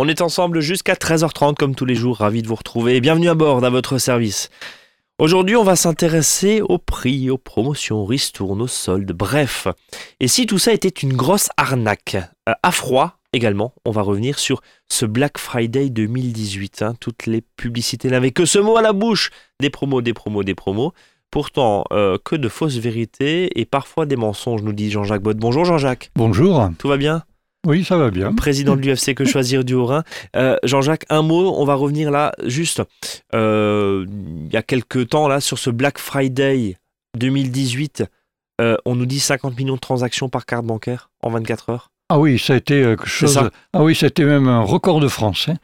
On est ensemble jusqu'à 13h30 comme tous les jours, ravi de vous retrouver. Bienvenue à bord à votre service. Aujourd'hui, on va s'intéresser aux prix, aux promotions, aux ristournes, aux soldes, bref. Et si tout ça était une grosse arnaque euh, À froid également, on va revenir sur ce Black Friday 2018. hein. Toutes les publicités n'avaient que ce mot à la bouche. Des promos, des promos, des promos. Pourtant, euh, que de fausses vérités et parfois des mensonges, nous dit Jean-Jacques Bott. Bonjour Jean-Jacques, Bonjour. tout va bien? Oui, ça va bien. président de l'UFC Que Choisir du Haut-Rhin. Euh, Jean-Jacques, un mot, on va revenir là juste euh, il y a quelques temps là sur ce Black Friday 2018. euh, on nous dit 50 millions de transactions par carte bancaire en 24 heures. Ah oui, ça a été quelque chose. Ah oui, c'était même un record de France. hein.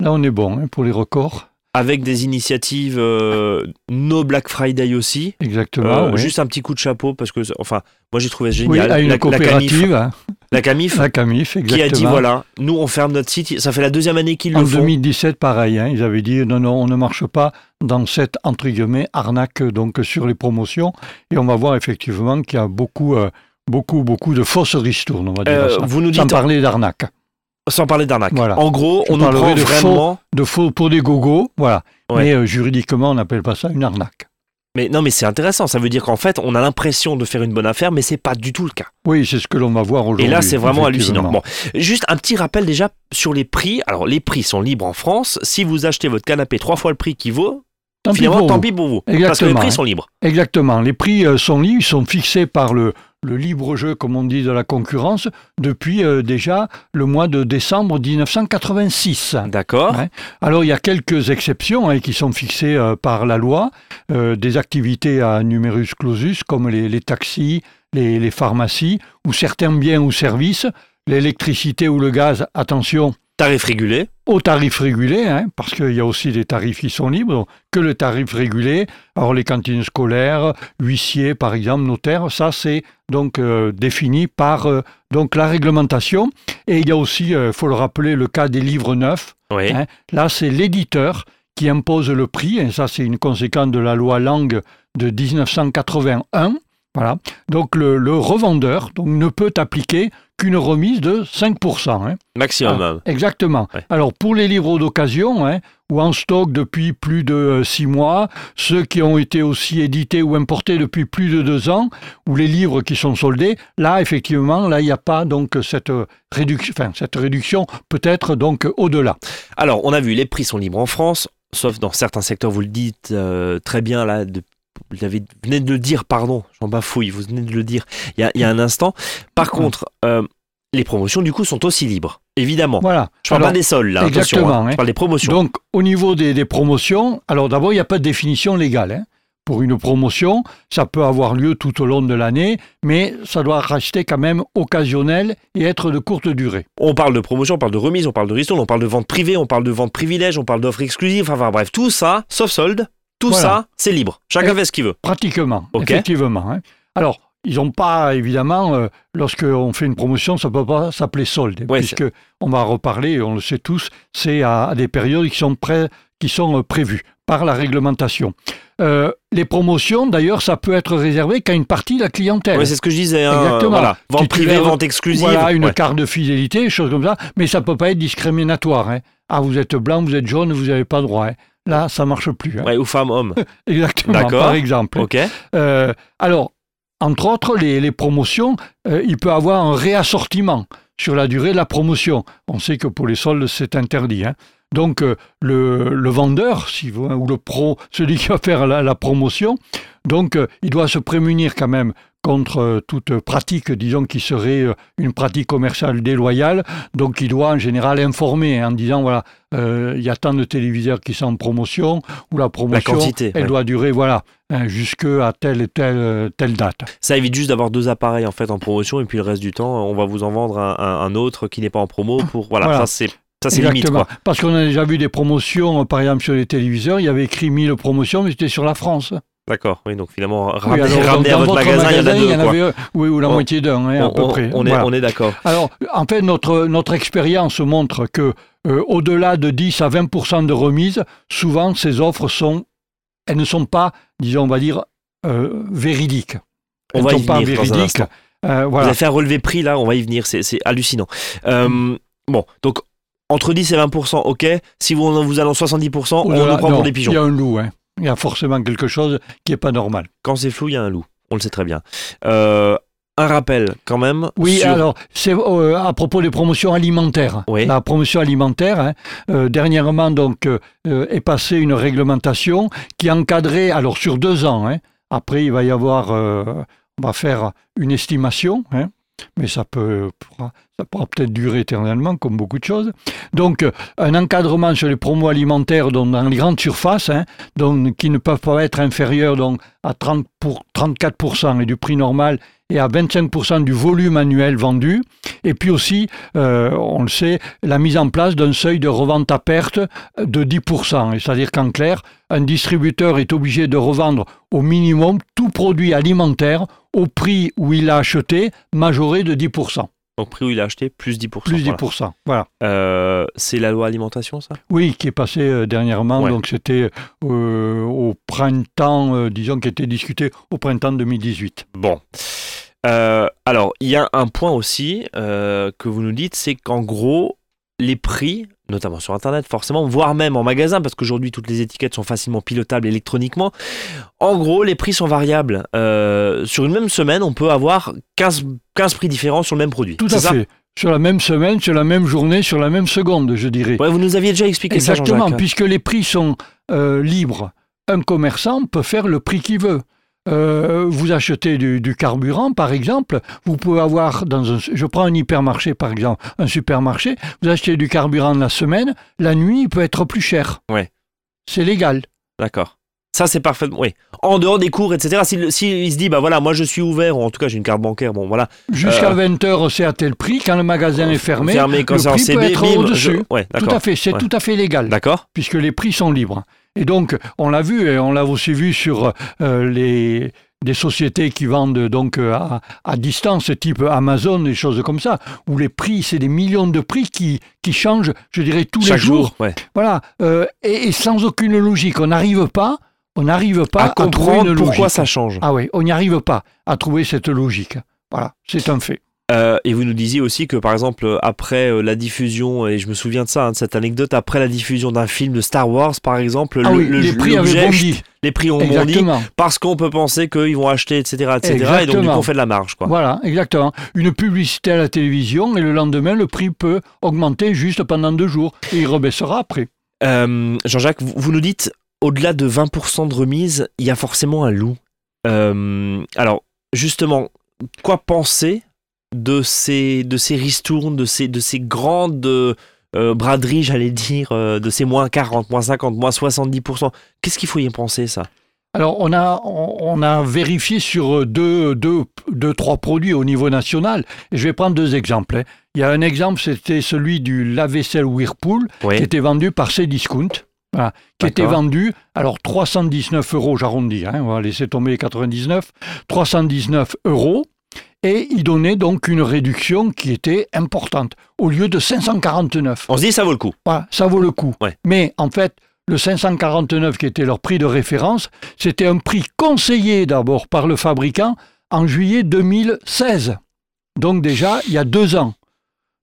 Là, on est bon hein, pour les records. Avec des initiatives euh, No Black Friday aussi. Exactement. Euh, oui. Juste un petit coup de chapeau parce que, enfin, moi j'ai trouvé oui, génial. à une la, la Camif, coopérative, hein, la Camif la Camif, exactement. qui a dit voilà, nous on ferme notre site. Ça fait la deuxième année qu'ils En le font. 2017, pareil, hein, ils avaient dit non, non, on ne marche pas dans cette entre guillemets arnaque donc sur les promotions. Et on va voir effectivement qu'il y a beaucoup, euh, beaucoup, beaucoup de fausses ristournes, on va dire Euh, ça. vous nous Sans dites, parler d'arnaque. Sans parler d'arnaque. Voilà. En gros, on nous prend de faux. vraiment. De faux pour des gogos, voilà. Ouais. Mais euh, juridiquement, on n'appelle pas ça une arnaque. Mais non, mais c'est intéressant. Ça veut dire qu'en fait, on a l'impression de faire une bonne affaire, mais c'est pas du tout le cas. Oui, c'est ce que l'on va voir aujourd'hui. Et là, c'est vraiment hallucinant. Bon, juste un petit rappel déjà sur les prix. Alors, les prix sont libres en France. Si vous achetez votre canapé trois fois le prix qu'il vaut, Tant finalement, tant vous. pis pour vous. Parce que les prix hein. sont libres. Exactement. Les prix euh, sont libres, ils sont fixés par le, le libre jeu, comme on dit, de la concurrence, depuis euh, déjà le mois de décembre 1986. D'accord. Ouais. Alors, il y a quelques exceptions hein, qui sont fixées euh, par la loi, euh, des activités à numerus clausus, comme les, les taxis, les, les pharmacies, ou certains biens ou services, l'électricité ou le gaz, attention, Tarif régulé. au tarif régulé, hein, parce qu'il y a aussi des tarifs qui sont libres, que le tarif régulé. Alors les cantines scolaires, huissiers par exemple, notaires, ça c'est donc euh, défini par euh, donc la réglementation. Et il y a aussi, il faut le rappeler, le cas des livres neufs. Oui. Hein, Là c'est l'éditeur qui impose le prix, et ça c'est une conséquence de la loi Langue de 1981. Voilà. Donc le, le revendeur donc, ne peut appliquer qu'une remise de 5%. hein. Maximum. Ah, exactement. Ouais. Alors pour les livres d'occasion, hein, ou en stock depuis plus de euh, six mois, ceux qui ont été aussi édités ou importés depuis plus de deux ans, ou les livres qui sont soldés, là effectivement, là il n'y a pas donc cette euh, réduction, enfin cette réduction peut être donc au-delà. Alors, on a vu, les prix sont libres en France, sauf dans certains secteurs, vous le dites euh, très bien là. De, vous venez de le dire, pardon, j'en bafouille, vous venez de le dire il y a, il y a un instant. Par contre, euh, les promotions, du coup, sont aussi libres, évidemment. Voilà. Je parle Alors, pas des soldes, là, attention, exactement, hein. hein. je parle des promotions. Donc, au niveau des, des promotions, alors d'abord, il n'y a pas de définition légale. hein. Pour une promotion, ça peut avoir lieu tout au long de l'année, mais ça doit rester quand même occasionnel et être de courte durée. On parle de promotion, on parle de remise, on parle de ristourne, on parle de vente privée, on parle de vente privilège, on parle d'offres exclusives, enfin bref, tout ça, sauf solde, tout Voilà. ça, c'est libre. Chacun Et- fait ce qu'il veut. Pratiquement, effectivement. hein. Alors, ils n'ont pas, évidemment, euh, lorsqu'on fait une promotion, ça ne peut pas s'appeler solde, Ouais, puisque on va reparler, on le sait tous, c'est à, à des périodes qui sont, prêts, qui sont euh, prévues par la réglementation. Euh, les promotions, d'ailleurs, ça peut être réservé qu'à une partie de la clientèle. Ouais, c'est ce que je disais. hein, Exactement. Voilà. Vente privée, vente exclusive. Voilà, une Ouais. carte de fidélité, choses comme ça, mais ça ne peut pas être discriminatoire. hein. Ah, vous êtes blanc, vous êtes jaune, vous n'avez pas droit. hein. Là, ça marche plus. Ouais, ou femme, homme. Exactement, par exemple. Ok. Euh, alors, entre autres, les, les promotions, il peut avoir un réassortiment sur la durée de la promotion. On sait que pour les soldes, c'est interdit. hein. Donc, euh, le, vendeur, ou le pro, celui qui va faire la, la promotion, donc, euh, il doit se prémunir quand même contre euh, toute pratique, disons, qui serait euh, une pratique commerciale déloyale. Donc, il doit en général informer en disant, voilà, euh, il y a tant de téléviseurs qui sont en promotion, ou la promotion, quantité, elle ouais. doit durer, voilà, hein, jusqu'à telle et telle, telle date. Ça évite juste d'avoir deux appareils en fait en promotion et puis le reste du temps, on va vous en vendre un, autre qui n'est pas en promo pour voilà, Voilà. ça c'est ça c'est limite Exactement. quoi. Parce qu'on a déjà vu des promotions, par exemple sur les téléviseurs, il y avait écrit 1000 promotions, mais c'était sur la France. D'accord. Oui, donc finalement Oui, ramener, alors, ramener dans à votre votre magasin, il y en a magasin, deux il y en quoi. avait, oui, ou la On- moitié d'un, hein, à On, peu on- près. on est Voilà. on est d'accord. Alors, en fait, notre, notre expérience montre que euh, au-delà de 10 à 20 de remise, souvent ces offres sont, elles ne sont pas, disons, on va dire, euh, véridiques. On Elles va ne y sont pas venir dans un véridiques. Euh, Vous voilà. avez fait un relevé prix là, on va y venir, c'est c'est hallucinant. Euh, bon, donc entre 10 et 20%, ok. Si vous, vous allez en 70%, on Oulala, nous prend non, pour des pigeons. Il y a un loup, hein. Il y a forcément quelque chose qui n'est pas normal. Quand c'est flou, il y a un loup. On le sait très bien. Euh, un rappel, quand même. Oui, sur- alors, c'est euh, à propos des promotions alimentaires. Oui. La promotion alimentaire, hein, euh, dernièrement, donc, est passée une réglementation qui encadrait, alors sur deux ans, hein, après, il va y avoir, on va faire une estimation, hein, mais ça peut, ça pourra peut-être durer éternellement, comme beaucoup de choses. Donc, euh, un encadrement sur les promos alimentaires dans les grandes surfaces, hein, donc, qui ne peuvent pas être inférieurs donc, à 30 pour, 34% et du prix normal et à 25% du volume annuel vendu. Et puis aussi, euh, on le sait, la mise en place d'un seuil de revente à perte de 10%. Et C'est-à-dire qu'en clair, un distributeur est obligé de revendre au minimum tout produit alimentaire au prix où il a acheté, majoré de 10%. Donc, prix où il a acheté, plus 10%. Plus voilà. 10%. Voilà. Euh, c'est la loi alimentation, ça? Oui, qui est passé euh, dernièrement. Ouais. Donc c'était euh, au printemps, disons, qui était discuté au printemps 2018. Bon. Alors, il y a un point aussi que vous nous dites, c'est qu'en gros, les prix, notamment sur Internet forcément, voire même en magasin, parce qu'aujourd'hui toutes les étiquettes sont facilement pilotables électroniquement, en gros, les prix sont variables. Euh, sur une même semaine, on peut avoir 15, 15 prix différents sur le même produit. Tout à ça fait. Sur la même semaine, sur la même journée, sur la même seconde, je dirais. Ouais, vous nous aviez déjà expliqué ça, Exactement, puisque les prix sont euh, libres. Un commerçant peut faire le prix qu'il veut. Euh, vous achetez du, du carburant, par exemple, vous pouvez avoir dans un, je prends un hypermarché par exemple, un supermarché, vous achetez du carburant la semaine, la nuit il peut être plus cher. Ouais. C'est légal. D'accord. Ça, c'est parfaitement. Oui. En dehors des cours, etc. S'il si, se dit, bah voilà, moi je suis ouvert, ou en tout cas j'ai une carte bancaire, bon voilà. Jusqu'à Euh, 20h, c'est à tel prix. Quand le magasin est fermé, Fermé quand le en prix peut CB, être au-dessus. je- Ouais, tout à fait, c'est Ouais. tout à fait légal. D'accord. puisque les prix sont libres. Et donc, on l'a vu, et on l'a aussi vu sur euh, les des sociétés qui vendent donc euh, à, à distance, type Amazon, des choses comme ça, où les prix, c'est des millions de prix qui, qui changent, je dirais, tous Chaque les jours. jour, ouais. Voilà, euh, et, et sans aucune logique. On n'arrive pas, on n'arrive pas à à, trouver comprendre une pourquoi logique. ça change. Ah oui, on n'y arrive pas à trouver cette logique. Voilà, c'est un fait. Euh, et vous nous disiez aussi que par exemple après euh, la diffusion, et je me souviens de ça, hein, de cette anecdote, après la diffusion d'un film de Star Wars par exemple, Ah le- oui, le- les prix avaient bondi. les prix ont bondi Exactement. parce qu'on peut penser qu'ils vont acheter, etc., etc. Et donc du coup on fait de la marge, quoi. Voilà, exactement. Une publicité à la télévision et le lendemain, le prix peut augmenter juste pendant deux jours et il rebaissera après. Euh, Jean-Jacques, vous, nous dites au-delà de 20% de remise, il y a forcément un loup. Alors justement, quoi penser de ces de ces ristournes, de ces de ces grandes euh, braderies, j'allais dire, euh, de ces moins 40, moins 50, moins 70%. Qu'est-ce qu'il faut y penser ça? Alors, on a, on a vérifié sur deux, deux, deux, trois produits au niveau national. Je vais prendre deux exemples. hein. Il y a un exemple, c'était celui du lave-vaisselle Whirlpool, Oui. qui était vendu par Cdiscount. Voilà, qui était vendu, alors 319 euros, j'arrondis, hein, on va laisser tomber les 99, 319 euros, et il donnait donc une réduction qui était importante, au lieu de 549. On se dit ça vaut le coup. Voilà, ça vaut le coup. Ouais. Mais en fait, le 549 qui était leur prix de référence, c'était un prix conseillé d'abord par le fabricant en juillet 2016. Donc déjà, il y a deux ans.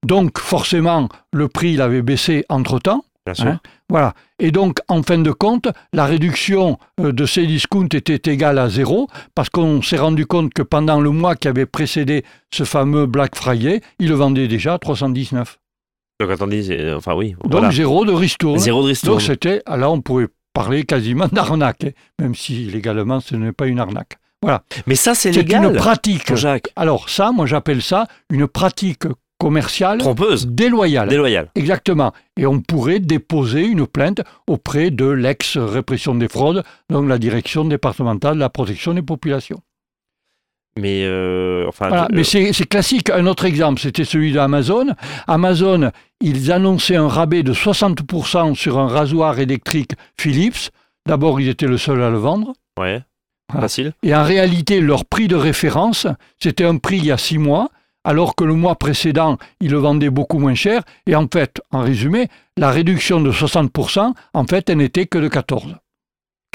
Donc forcément, le prix il avait baissé entre-temps. Bien sûr. Hein Voilà. Et donc, en fin de compte, la réduction euh, de ces discounts était égale à zéro, parce qu'on s'est rendu compte que pendant le mois qui avait précédé ce fameux Black Friday, ils le vendaient déjà à 319. Donc attendez, c'est- enfin oui, Donc zéro de ristourne. Zéro de ristourne. Donc c'était, ah, là on pourrait parler quasiment d'arnaque, hein, même si légalement ce n'est pas une arnaque. Voilà. Mais ça c'est C'est légal. une pratique. Jean-Jacques, Alors ça, moi j'appelle ça une pratique commerciale trompeuse, déloyale. déloyale. Exactement. Et on pourrait déposer une plainte auprès de l'ex-répression des fraudes, donc la direction départementale de la protection des populations. Mais euh, enfin, Voilà, euh, mais c'est classique. Un autre exemple, c'était celui d'Amazon. Amazon, ils annonçaient un rabais de 60% sur un rasoir électrique Philips. D'abord, ils étaient le seul à le vendre. ouais, facile. Et en réalité, leur prix de référence, c'était un prix il y a six mois, alors que le mois précédent, ils le vendaient beaucoup moins cher. Et en fait, en résumé, la réduction de 60%, en fait, elle n'était que de 14.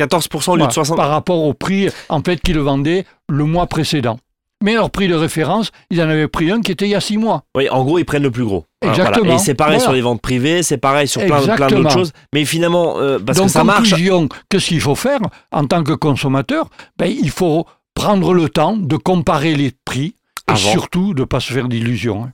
14% au lieu de 60. Par rapport au prix, en fait, qu'ils le vendaient le mois précédent. Mais leur prix de référence, ils en avaient pris un qui était il y a six mois. Oui, en gros, ils prennent le plus gros. Voilà. Exactement. Et c'est pareil Voilà. sur les ventes privées, c'est pareil sur plein, d'autres choses. Mais finalement, euh, parce Donc, que ça marche. qu'est-ce qu'il faut faire en tant que consommateur? Ben, Il faut prendre le temps de comparer les prix et surtout de ne pas se faire d'illusions. hein.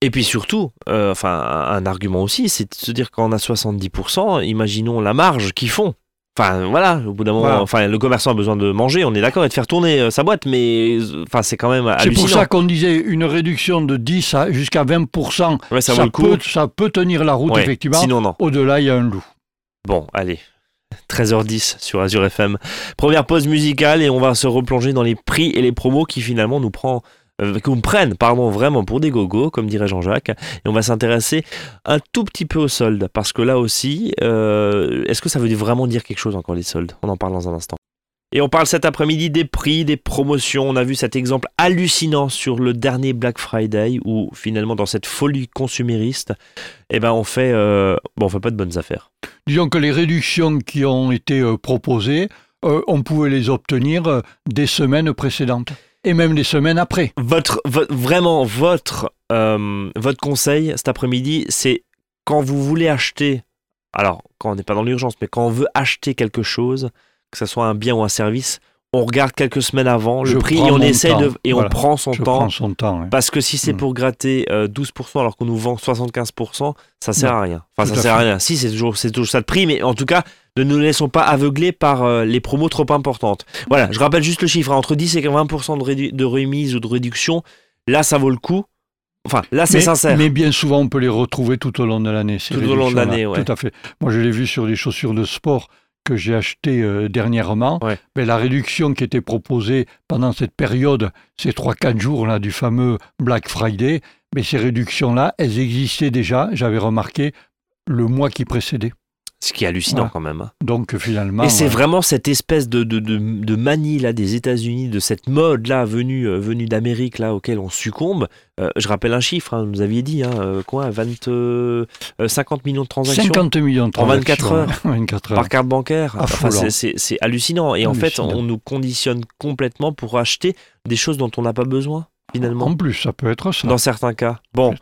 Et puis surtout, euh, enfin, un, argument aussi, c'est de se dire qu'on a 70%, imaginons la marge qu'ils font. Enfin, voilà, au bout d'un moment, Voilà. enfin, le commerçant a besoin de manger, on est d'accord, et de faire tourner euh, sa boîte, mais euh, enfin, c'est quand même C'est pour ça qu'on disait une réduction de 10 à jusqu'à 20%, Ouais, ça, peut, ça peut tenir la route, Ouais, effectivement. Sinon, non. Au-delà, il y a un loup. Bon, allez. 13h10 sur Azure FM. Première pause musicale et on va se replonger dans les prix et les promos qui finalement nous prend euh, vraiment pour des gogos comme dirait Jean-Jacques et on va s'intéresser un tout petit peu aux soldes parce que là aussi euh, est-ce que ça veut vraiment dire quelque chose encore les soldes? On en parle dans un instant. Et on parle cet après-midi des prix, des promotions. On a vu cet exemple hallucinant sur le dernier Black Friday où finalement dans cette folie consumériste, eh ben on fait euh, bon on fait pas de bonnes affaires. Disons que les réductions qui ont été euh, proposées, euh, on pouvait les obtenir des semaines précédentes et même des semaines après. Votre, vo- vraiment, votre, votre conseil cet après-midi, c'est quand vous voulez acheter, alors quand on n'est pas dans l'urgence, mais quand on veut acheter quelque chose, que ce soit un bien ou un service, on regarde quelques semaines avant le Je prix et on essaie temps. de et Voilà. on prend son Je temps. prends son temps. Parce que si c'est Mm. pour gratter euh, 12% alors qu'on nous vend 75%, ça sert Non. à rien. Enfin, Tout ça sert à rien. Si, c'est toujours, c'est toujours ça de prix, mais en tout cas, ne nous laissons pas aveugler par euh, les promos trop importantes. Voilà, je rappelle juste le chiffre. hein, entre 10 et 20% de, rédu- de remise ou de réduction, là, ça vaut le coup. Enfin, là, c'est mais, sincère. Mais bien souvent, on peut les retrouver tout au long de l'année. Tout au long de l'année, ouais. Tout à fait. Moi, je l'ai vu sur des chaussures de sport que j'ai achetées euh, dernièrement. Ouais. Mais la réduction qui était proposée pendant cette période, ces 3-4 jours-là du fameux Black Friday, mais ces réductions-là, elles existaient déjà, j'avais remarqué, le mois qui précédait. Ce qui est hallucinant quand même. hein. Donc finalement... Et c'est vraiment cette espèce de, de, de, de manie là des États-Unis, de cette mode là venue, euh, venue d'Amérique là auquel on succombe. Euh, je rappelle un chiffre, hein, vous nous aviez dit, hein, euh, quoi, 20, euh, euh, 50 millions de transactions 50 millions de En 24 transactions, ouais. 24 heures. par carte bancaire. Enfin, Affolant. c'est- hallucinant. Et en fait, on nous conditionne complètement pour acheter des choses dont on n'a pas besoin finalement. En plus, ça peut être ça. Dans certains cas. Bon,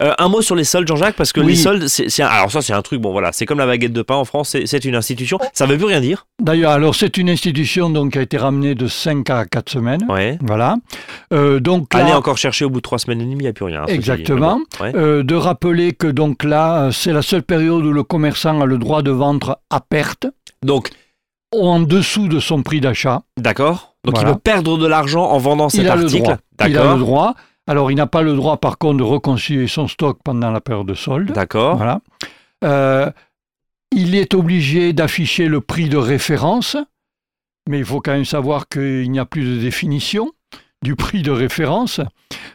Euh, un mot sur les soldes, Jean-Jacques, parce que Oui. les soldes, c'est un- alors ça c'est un truc. Bon voilà, c'est comme la baguette de pain en France, c'est- une institution. Ça veut plus rien dire. D'ailleurs, alors c'est une institution donc, qui a été ramenée de 5 à 4 semaines. Ouais. Voilà. Euh, donc là, Allez encore chercher au bout de trois semaines et demie, il n'y a plus rien. hein. Exactement. Bon, ouais. euh, de rappeler que donc là, c'est la seule période où le commerçant a le droit de vendre à perte Donc, en dessous de son prix d'achat. d'accord. Donc Voilà. il peut perdre de l'argent en vendant cet Il a le article. droit. Il a le droit. Alors, il n'a pas le droit, par contre, de reconstituer son stock pendant la période de solde. D'accord. Voilà. Euh, il est obligé d'afficher le prix de référence, mais il faut quand même savoir qu'il n'y a plus de définition du prix de référence.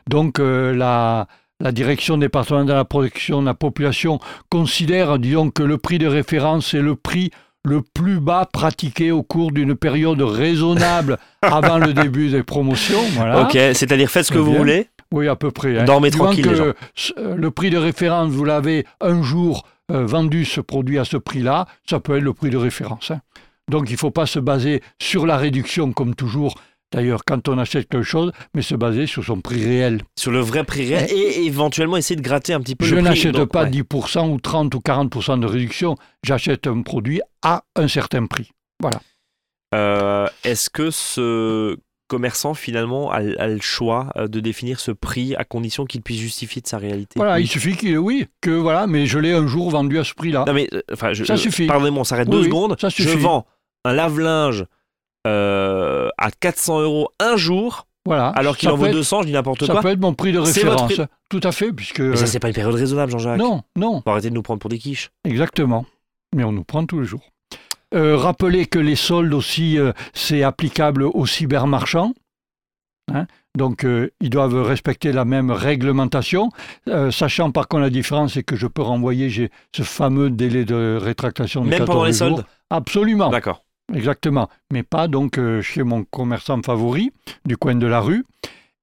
Donc euh, la, la direction départementale de la protection de la population considère, disons, que le prix de référence est le prix le plus bas pratiqué au cours d'une période raisonnable avant le début des promotions. Voilà. Ok, c'est-à-dire faites ce que vous bien. voulez. Oui, à peu près. hein. Dormez tranquille, que les gens. ce- euh, le prix de référence, vous l'avez un jour euh, vendu ce produit à ce prix-là, ça peut être le prix de référence. hein. Donc il ne faut pas se baser sur la réduction comme toujours. D'ailleurs, quand on achète quelque chose, mais se baser sur son prix réel. Sur le vrai prix réel et éventuellement essayer de gratter un petit peu Je le prix. n'achète pas ouais. 10% ou 30 ou 40% de réduction. J'achète un produit à un certain prix. Euh, Est-ce que ce commerçant finalement a, a le choix euh, de définir ce prix à condition qu'il puisse justifier de sa réalité? Voilà, il suffit qu'il, oui, que voilà, mais je l'ai un jour vendu à ce prix-là. Non mais euh, enfin, je, Ça euh, suffit. Pardonnez-moi, on s'arrête Oui, deux oui, secondes. ça je suffit. vends un lave-linge euh, à 400 euros un jour, Voilà. alors qu'il Ça en vaut peut être- 200, je dis n'importe Ça quoi. peut être mon prix de référence. Tout à fait, puisque. Mais ça, c'est pas une période raisonnable, Jean-Jacques. non, non, Faut arrêter de nous prendre pour des quiches. exactement. Mais on nous prend tous les jours. Euh, rappelez que les soldes aussi, euh, c'est applicable aux cybermarchands. Hein. Donc, euh, ils doivent respecter la même réglementation. Euh, sachant par contre la différence, c'est que je peux renvoyer j'ai ce fameux délai de rétractation de Même 14 pendant les jours. soldes? Absolument. D'accord. Exactement, mais pas donc euh, chez mon commerçant favori du coin de la rue.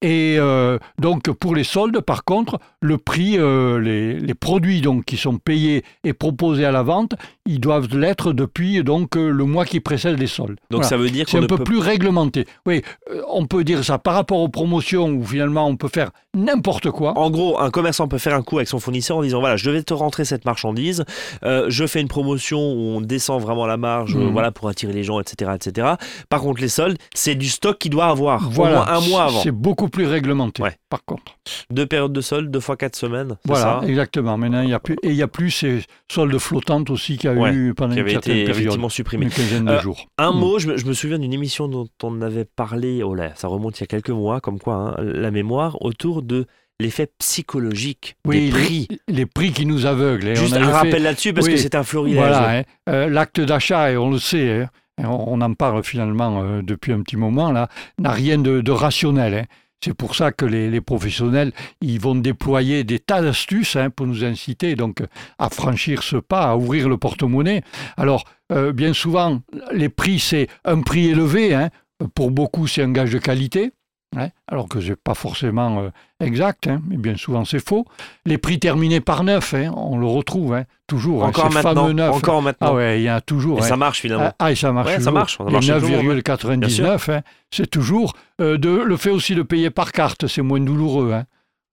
Et euh, donc pour les soldes, par contre, le prix, euh, les, les, produits donc qui sont payés et proposés à la vente, ils doivent l'être depuis donc euh, le mois qui précède les soldes. Donc ça veut dire c'est un peu plus réglementé. Oui, on peut dire ça par rapport aux promotions où finalement on peut faire n'importe quoi. En gros, un commerçant peut faire un coup avec son fournisseur en disant voilà, je vais te rentrer cette marchandise, je fais une promotion où on descend vraiment la marge, mmh. voilà pour attirer les gens, etc., etc. Par contre, les soldes, c'est du stock qu'il doit avoir voilà, au moins un mois avant. C'est beaucoup plus réglementé, par contre. Deux périodes de soldes, deux fois quatre semaines. Voilà, exactement. Maintenant, il y a plus et il y a plus ces soldes flottantes aussi qu'il y a eu pendant qui une certaine été effectivement supprimées. Une quinzaine de euh, jours. Un mm. mot, je me, souviens d'une émission dont on avait parlé. Oh là, ça remonte il y a quelques mois, comme quoi hein, la mémoire autour de l'effet psychologique oui, des prix. Les, prix qui nous aveuglent. Juste un rappel là-dessus parce que c'est un florilège. Voilà, hein. euh, l'acte d'achat, et on le sait, hein, on en parle finalement euh, depuis un petit moment là, n'a rien de, rationnel. Hein. C'est pour ça que les, professionnels, ils vont déployer des tas d'astuces hein, pour nous inciter donc à franchir ce pas, à ouvrir le porte-monnaie. Alors, euh, bien souvent, les prix, c'est un prix élevé. Hein. Pour beaucoup, c'est un gage de qualité. Hein, alors que ce n'est pas forcément euh, exact, hein, mais bien souvent c'est faux. Les prix terminés par neuf, hein, on le retrouve toujours. Encore maintenant. Neuf, encore maintenant. Ah ouais, il y a toujours. Et ça marche finalement. Ah, et ça marche. ça marche. Les 9,99, c'est toujours. Euh, de, le fait aussi de payer par carte, c'est moins douloureux.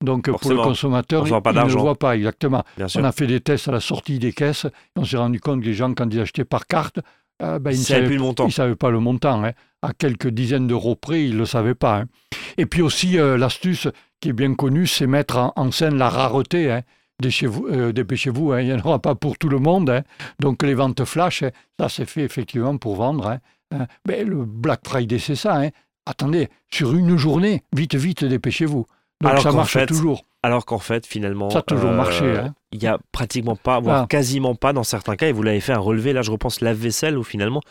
Donc pour le consommateur, il, pas il ne voit pas exactement. on a fait des tests à la sortie des caisses, et on s'est rendu compte que les gens, quand ils achetaient par carte, euh, ben, ils ne savaient, plus le montant. Ils savaient pas le montant. Hein. À quelques dizaines d'euros près, ils ne le savaient pas. Hein. Et puis aussi, euh, l'astuce qui est bien connue, c'est mettre en, scène la rareté. Hein. Dépêchez-vous, euh, dépêchez-vous il n'y en aura pas pour tout le monde. Donc les ventes flash, ça c'est fait effectivement pour vendre. Mais le Black Friday, c'est ça. Attendez, sur une journée, vite, vite, dépêchez-vous. Donc ça marche toujours. Alors qu'en fait, finalement, ça a toujours marché. Hein. Il n'y a pratiquement pas, voire quasiment pas dans certains cas, et vous l'avez fait un relevé, là je repense lave-vaisselle, où finalement,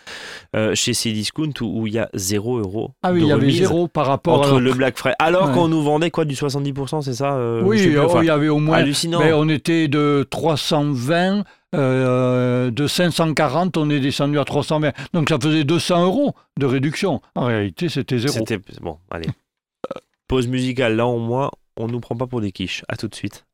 euh, chez Cdiscount, où, où il y a 0 euros. Ah oui, il y avait 0 par rapport entre le Black Friday. Alors qu'on nous vendait quoi, du 70%, c'est ça euh, Oui, oh, il y avait au moins. Hallucinant. Mais on était de 320. Euh, de 540, on est descendu à 320. Donc ça faisait 200 euros de réduction. En réalité, c'était zéro. C'était bon, allez. Pause musicale. Là, au moins, on ne nous prend pas pour des quiches. À tout de suite.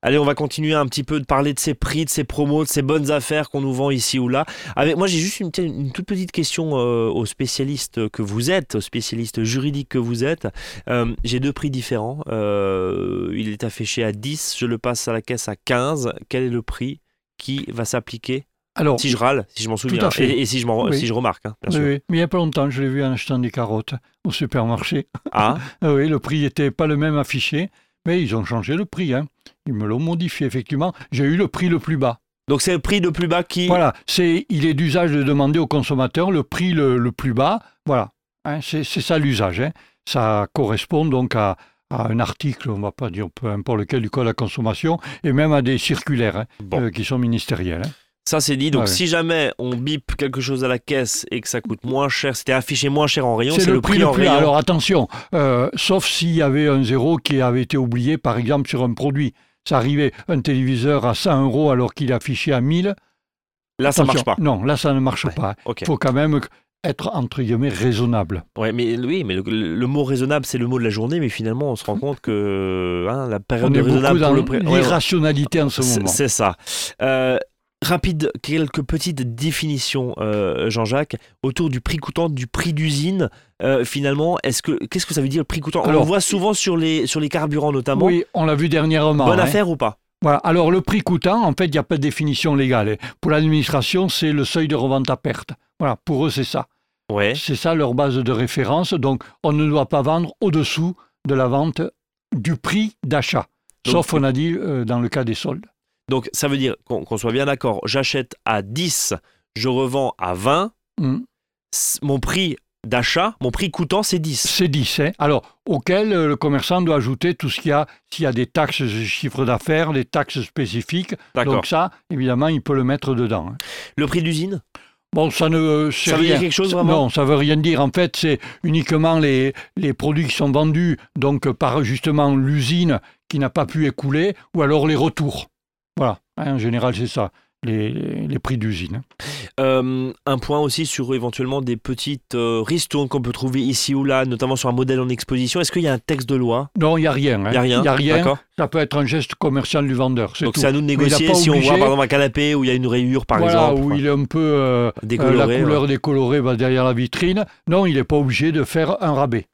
Allez, on va continuer un petit peu de parler de ces prix, de ces promos, de ces bonnes affaires qu'on nous vend ici ou là. Avec, moi, j'ai juste une, toute petite question euh, aux spécialistes que vous êtes, aux spécialistes juridiques que vous êtes. Euh, j'ai deux prix différents. Euh, il est affiché à 10, je le passe à la caisse à 15. Quel est le prix qui va s'appliquer alors, si je râle, si je m'en souviens, et, si, je si je remarque, hein, bien sûr. Oui, mais il n'y a pas longtemps, je l'ai vu en achetant des carottes au supermarché. Ah, ah Oui, le prix n'était pas le même affiché, mais ils ont changé le prix. Hein. Ils me l'ont modifié, effectivement. J'ai eu le prix le plus bas. Donc c'est le prix le plus bas qui... Voilà, c'est, il est d'usage de demander au consommateur le prix le, plus bas. Voilà, hein, c'est, ça l'usage. Hein. Ça correspond donc à, un article, on ne va pas dire peu importe lequel du Code de la consommation, et même à des circulaires euh, qui sont ministériels. Ça c'est dit. Donc si jamais on bip quelque chose à la caisse et que ça coûte moins cher, c'était affiché moins cher en rayon, c'est le, prix, en rayon. Alors attention, euh, sauf s'il y avait un zéro qui avait été oublié, par exemple sur un produit. Ça arrivait un téléviseur à 100 euros alors qu'il affiché à 1000. Là, ça ne marche pas. Non, là, ça ne marche pas. Il faut quand même être entre guillemets raisonnable. Ouais, mais oui, mais le, mot raisonnable, c'est le mot de la journée, mais finalement, on se rend compte que hein, la période on est raisonnable pour le l'irrationalité en ce moment. C'est ça. Euh, Rapide, quelques petites définitions, euh, Jean-Jacques, autour du prix coûtant, du prix d'usine. Euh, finalement, est-ce que qu'est-ce que ça veut dire le prix coûtant? On le voit souvent sur les sur les carburants notamment. Oui, on l'a vu dernièrement. Bonne hein. affaire ou pas? Voilà. Alors le prix coûtant, en fait, il n'y a pas de définition légale. Pour l'administration, c'est le seuil de revente à perte. Voilà, pour eux, c'est ça. Ouais. C'est ça leur base de référence. Donc, on ne doit pas vendre au-dessous de la vente du prix d'achat. Sauf, on a dit, euh, dans le cas des soldes. Donc ça veut dire qu'on soit bien d'accord, j'achète à 10, je revends à 20. Mm. Mon prix d'achat, mon prix coûtant, c'est 10. C'est 10. Hein. Alors, auquel euh, le commerçant doit ajouter tout ce qu'il y a, s'il y a des taxes chiffre d'affaires, des taxes spécifiques. Donc ça, évidemment, il peut le mettre dedans. Hein. Le prix d'usine Bon, ça ne ça veut dire quelque chose vraiment? Non, ça veut rien dire. En fait, c'est uniquement les, les produits qui sont vendus donc par justement l'usine qui n'a pas pu écouler, ou alors les retours. Voilà, hein, en général, c'est ça. Les, prix d'usine. Euh, un point aussi sur éventuellement des petites euh, ristournes qu'on peut trouver ici ou là, notamment sur un modèle en exposition. Est-ce qu'il y a un texte de loi? Non, il n'y a rien. Il n'y a rien. Y a rien. Ça peut être un geste commercial du vendeur. Donc c'est à nous de négocier si on voit par exemple un canapé où il y a une rayure par voilà, exemple. où il est un peu euh, Décoloré, euh, la ouais. couleur décolorée bah, derrière la vitrine. Non, il n'est pas obligé de faire un rabais.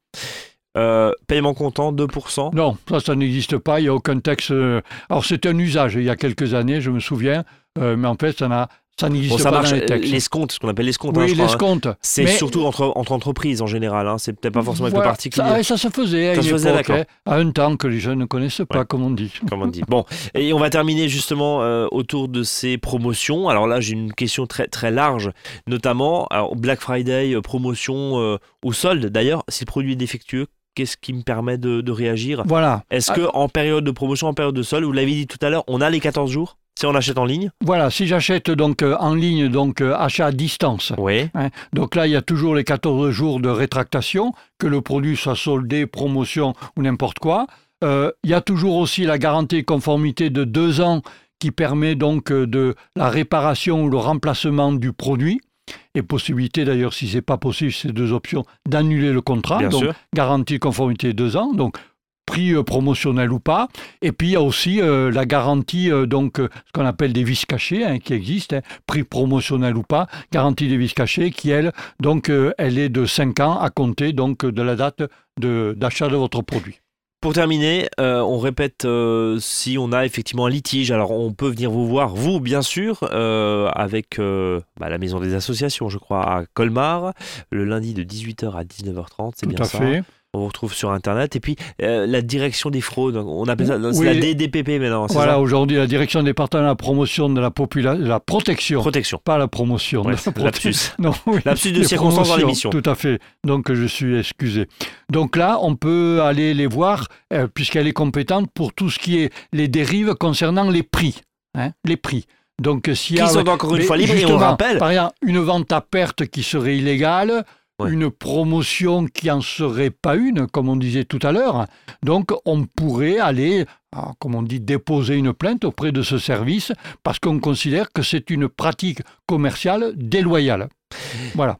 Euh, paiement comptant 2%. Non, ça, ça n'existe pas. Il n'y a aucun texte. euh, Alors, c'était un usage il y a quelques années, je me souviens. euh, mais en fait, ça, n'a- ça n'existe Bon, ça pas marche. dans les textes. L'escompte, ce qu'on appelle l'escompte. hein, oui, hein. l'escompte. C'est Mais- surtout entre, entre entreprises en général. hein. C'est peut-être pas forcément Voilà. le particulier. Ça, ça se faisait à Ça une se faisait, époque, d'accord. hein, à un temps que les jeunes ne connaissent pas, Ouais. comme on dit. comme on dit. Bon, et on va terminer justement euh, autour de ces promotions. Alors là, j'ai une question très très large, notamment alors, Black Friday, promotion euh, ou solde. D'ailleurs, si le produit est défectueux, qu'est-ce qui me permet de, de réagir Voilà. Est-ce Ah. que en période de promotion, en période de solde, vous l'avez dit tout à l'heure, on a les 14 jours si on achète en ligne? Voilà, si j'achète donc euh, en ligne, donc euh, achat à distance. Oui. hein, donc là, il y a toujours les 14 jours de rétractation, que le produit soit soldé, promotion ou n'importe quoi. Euh, il y a toujours aussi la garantie conformité de deux ans qui permet donc de la réparation ou le remplacement du produit. Et possibilité d'ailleurs, si c'est pas possible, ces deux options, d'annuler le contrat. Bien donc sûr. garantie conformité deux ans. Donc prix euh, promotionnel ou pas. Et puis il y a aussi euh, la garantie, euh, donc euh, ce qu'on appelle des vis cachés hein, qui existent, hein, prix promotionnel ou pas, garantie des vis cachés qui elle, donc elle est de 5 ans à compter donc de la date de- d'achat de, votre produit. Pour terminer, euh, on répète euh, si on a effectivement un litige. Alors on peut venir vous voir, vous bien sûr, euh, avec bah, la maison des associations, je crois, à Colmar, le lundi de 18h à 19h30, c'est bien à ça. fait. On vous retrouve sur internet. Et puis euh, la direction des fraudes, on appelle ça, c'est Oui. la DDPP maintenant, Voilà, aujourd'hui la direction départementale de la promotion de la population, la protection, Protection. pas la promotion. Ouais, de la prote- lapsus. Non, oui. Lapsus de circonstance dans l'émission. Tout à fait. Donc je suis excusé. Donc là, on peut aller les voir euh, puisqu'elle est compétente pour tout ce qui est les dérives concernant les prix. hein, les prix. Donc s'il y Qui a sont encore une fois libres on rappelle. Par exemple, une vente à perte qui serait illégale, Ouais. une promotion qui en serait pas une, comme on disait tout à l'heure. Donc, on pourrait aller, ah, comme on dit, déposer une plainte auprès de ce service parce qu'on considère que c'est une pratique commerciale déloyale. Voilà.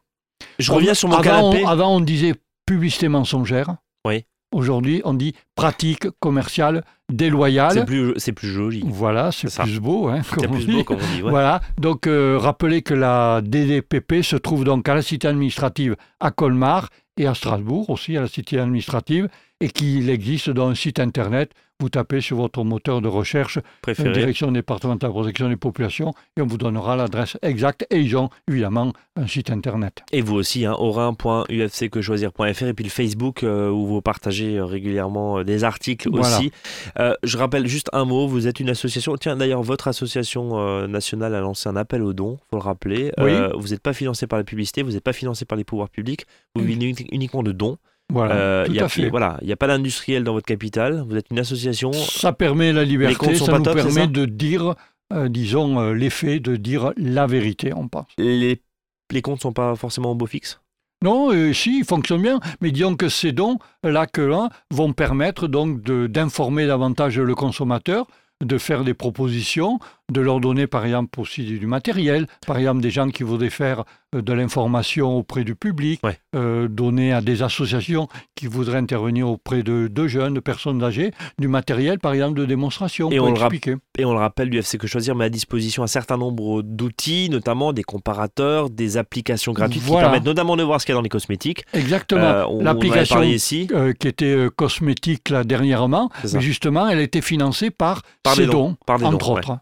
Je reviens sur mon avant, canapé. On, avant, on disait publicité mensongère. Oui. Aujourd'hui, on dit pratique commerciale déloyale. C'est plus, c'est plus joli. Voilà, c'est plus beau. Hein, comme plus beau, comme on dit. ouais. Voilà, donc euh, rappelez que la DDPP se trouve donc à la cité administrative à Colmar et à Strasbourg aussi à la cité administrative et qu'il existe dans un site internet. Vous tapez sur votre moteur de recherche Préféré. Direction départementale de protection des populations et on vous donnera l'adresse exacte et ils ont évidemment un site internet. Et vous aussi, hein, orin.ufcquechoisir.fr et puis le Facebook euh, où vous partagez euh, régulièrement euh, des articles Voilà. aussi. Euh, je rappelle juste un mot, vous êtes une association. Tiens, d'ailleurs, votre association euh, nationale a lancé un appel aux dons, faut le rappeler. Oui. Euh, vous n'êtes pas financé par la publicité, vous n'êtes pas financé par les pouvoirs publics, vous vivez uni- uniquement de dons. Voilà, Euh, il y a, à fait. Voilà, il n'y a pas d'industriel dans votre capital, vous êtes une association. Ça permet la liberté, ça nous top, c'est ça permet de dire, euh, disons, euh, les faits, de dire la vérité, on pense. Les, les comptes sont pas forcément au beau fixe? Non, euh, si, il fonctionne bien, mais disons que ces dons, là que là, vont permettre donc d'informer davantage le consommateur, de faire des propositions, de leur donner par exemple aussi du matériel, par exemple des gens qui voudraient faire euh, de l'information auprès du public, Ouais. euh, donner à des associations qui voudraient intervenir auprès de, de jeunes, de personnes âgées, du matériel par exemple de démonstration Et pour on le expliquer. Et on le rappelle, l'UFC Que Choisir met à disposition un certain nombre d'outils, notamment des comparateurs, des applications gratuites qui permettent notamment de voir ce qu'il y a dans les cosmétiques. Exactement. Euh, L'application euh, qui était cosmétique là dernièrement, mais justement, elle était financée par, Par ces dons, dons, par des entre dons, autres.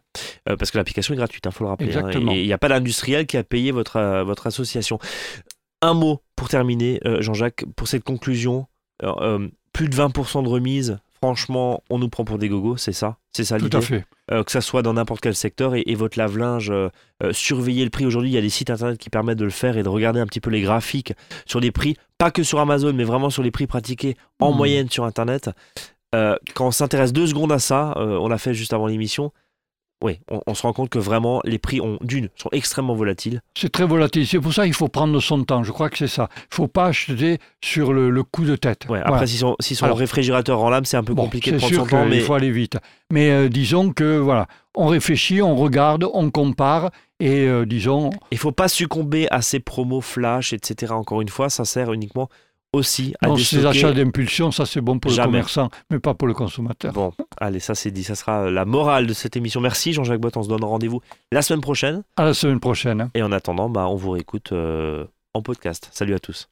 Euh, parce que l'application est gratuite, il faut le rappeler. hein, et il n'y a pas d'industriel qui a payé votre, euh, votre association. Un mot pour terminer, euh, Jean-Jacques, pour cette conclusion. Plus de 20% de remise, franchement, on nous prend pour des gogos, c'est ça? C'est ça Tout l'idée? à fait. Euh, que ça soit dans n'importe quel secteur et, et votre lave-linge, euh, euh, surveillez le prix. Aujourd'hui, il y a des sites internet qui permettent de le faire et de regarder un petit peu les graphiques sur les prix, pas que sur Amazon, mais vraiment sur les prix pratiqués en Mhm. moyenne sur internet. Quand on s'intéresse deux secondes à ça, on l'a fait juste avant l'émission. Oui, on, on se rend compte que vraiment les prix ont d'une sont extrêmement volatiles. C'est très volatile. C'est pour ça qu'il faut prendre son temps. Je crois que c'est ça. Il ne faut pas acheter sur le, le coup de tête. Ouais, après, sont Alors- réfrigérateur en lame, c'est un peu Bon, compliqué de prendre sûr son temps, mais faut aller vite. Mais euh, disons que voilà, on réfléchit, on regarde, on compare Et euh, disons, Il faut pas succomber à ces promos flash, etc. Encore une fois, ça sert uniquement aussi à ces déstocker. achats d'impulsion, ça c'est bon pour Jamais. le commerçant, mais pas pour le consommateur. Bon, allez, ça c'est dit, ça sera la morale de cette émission. Merci Jean-Jacques Bott, on se donne rendez-vous la semaine prochaine. À la semaine prochaine. hein. Et en attendant, bah, on vous réécoute euh, en podcast. Salut à tous.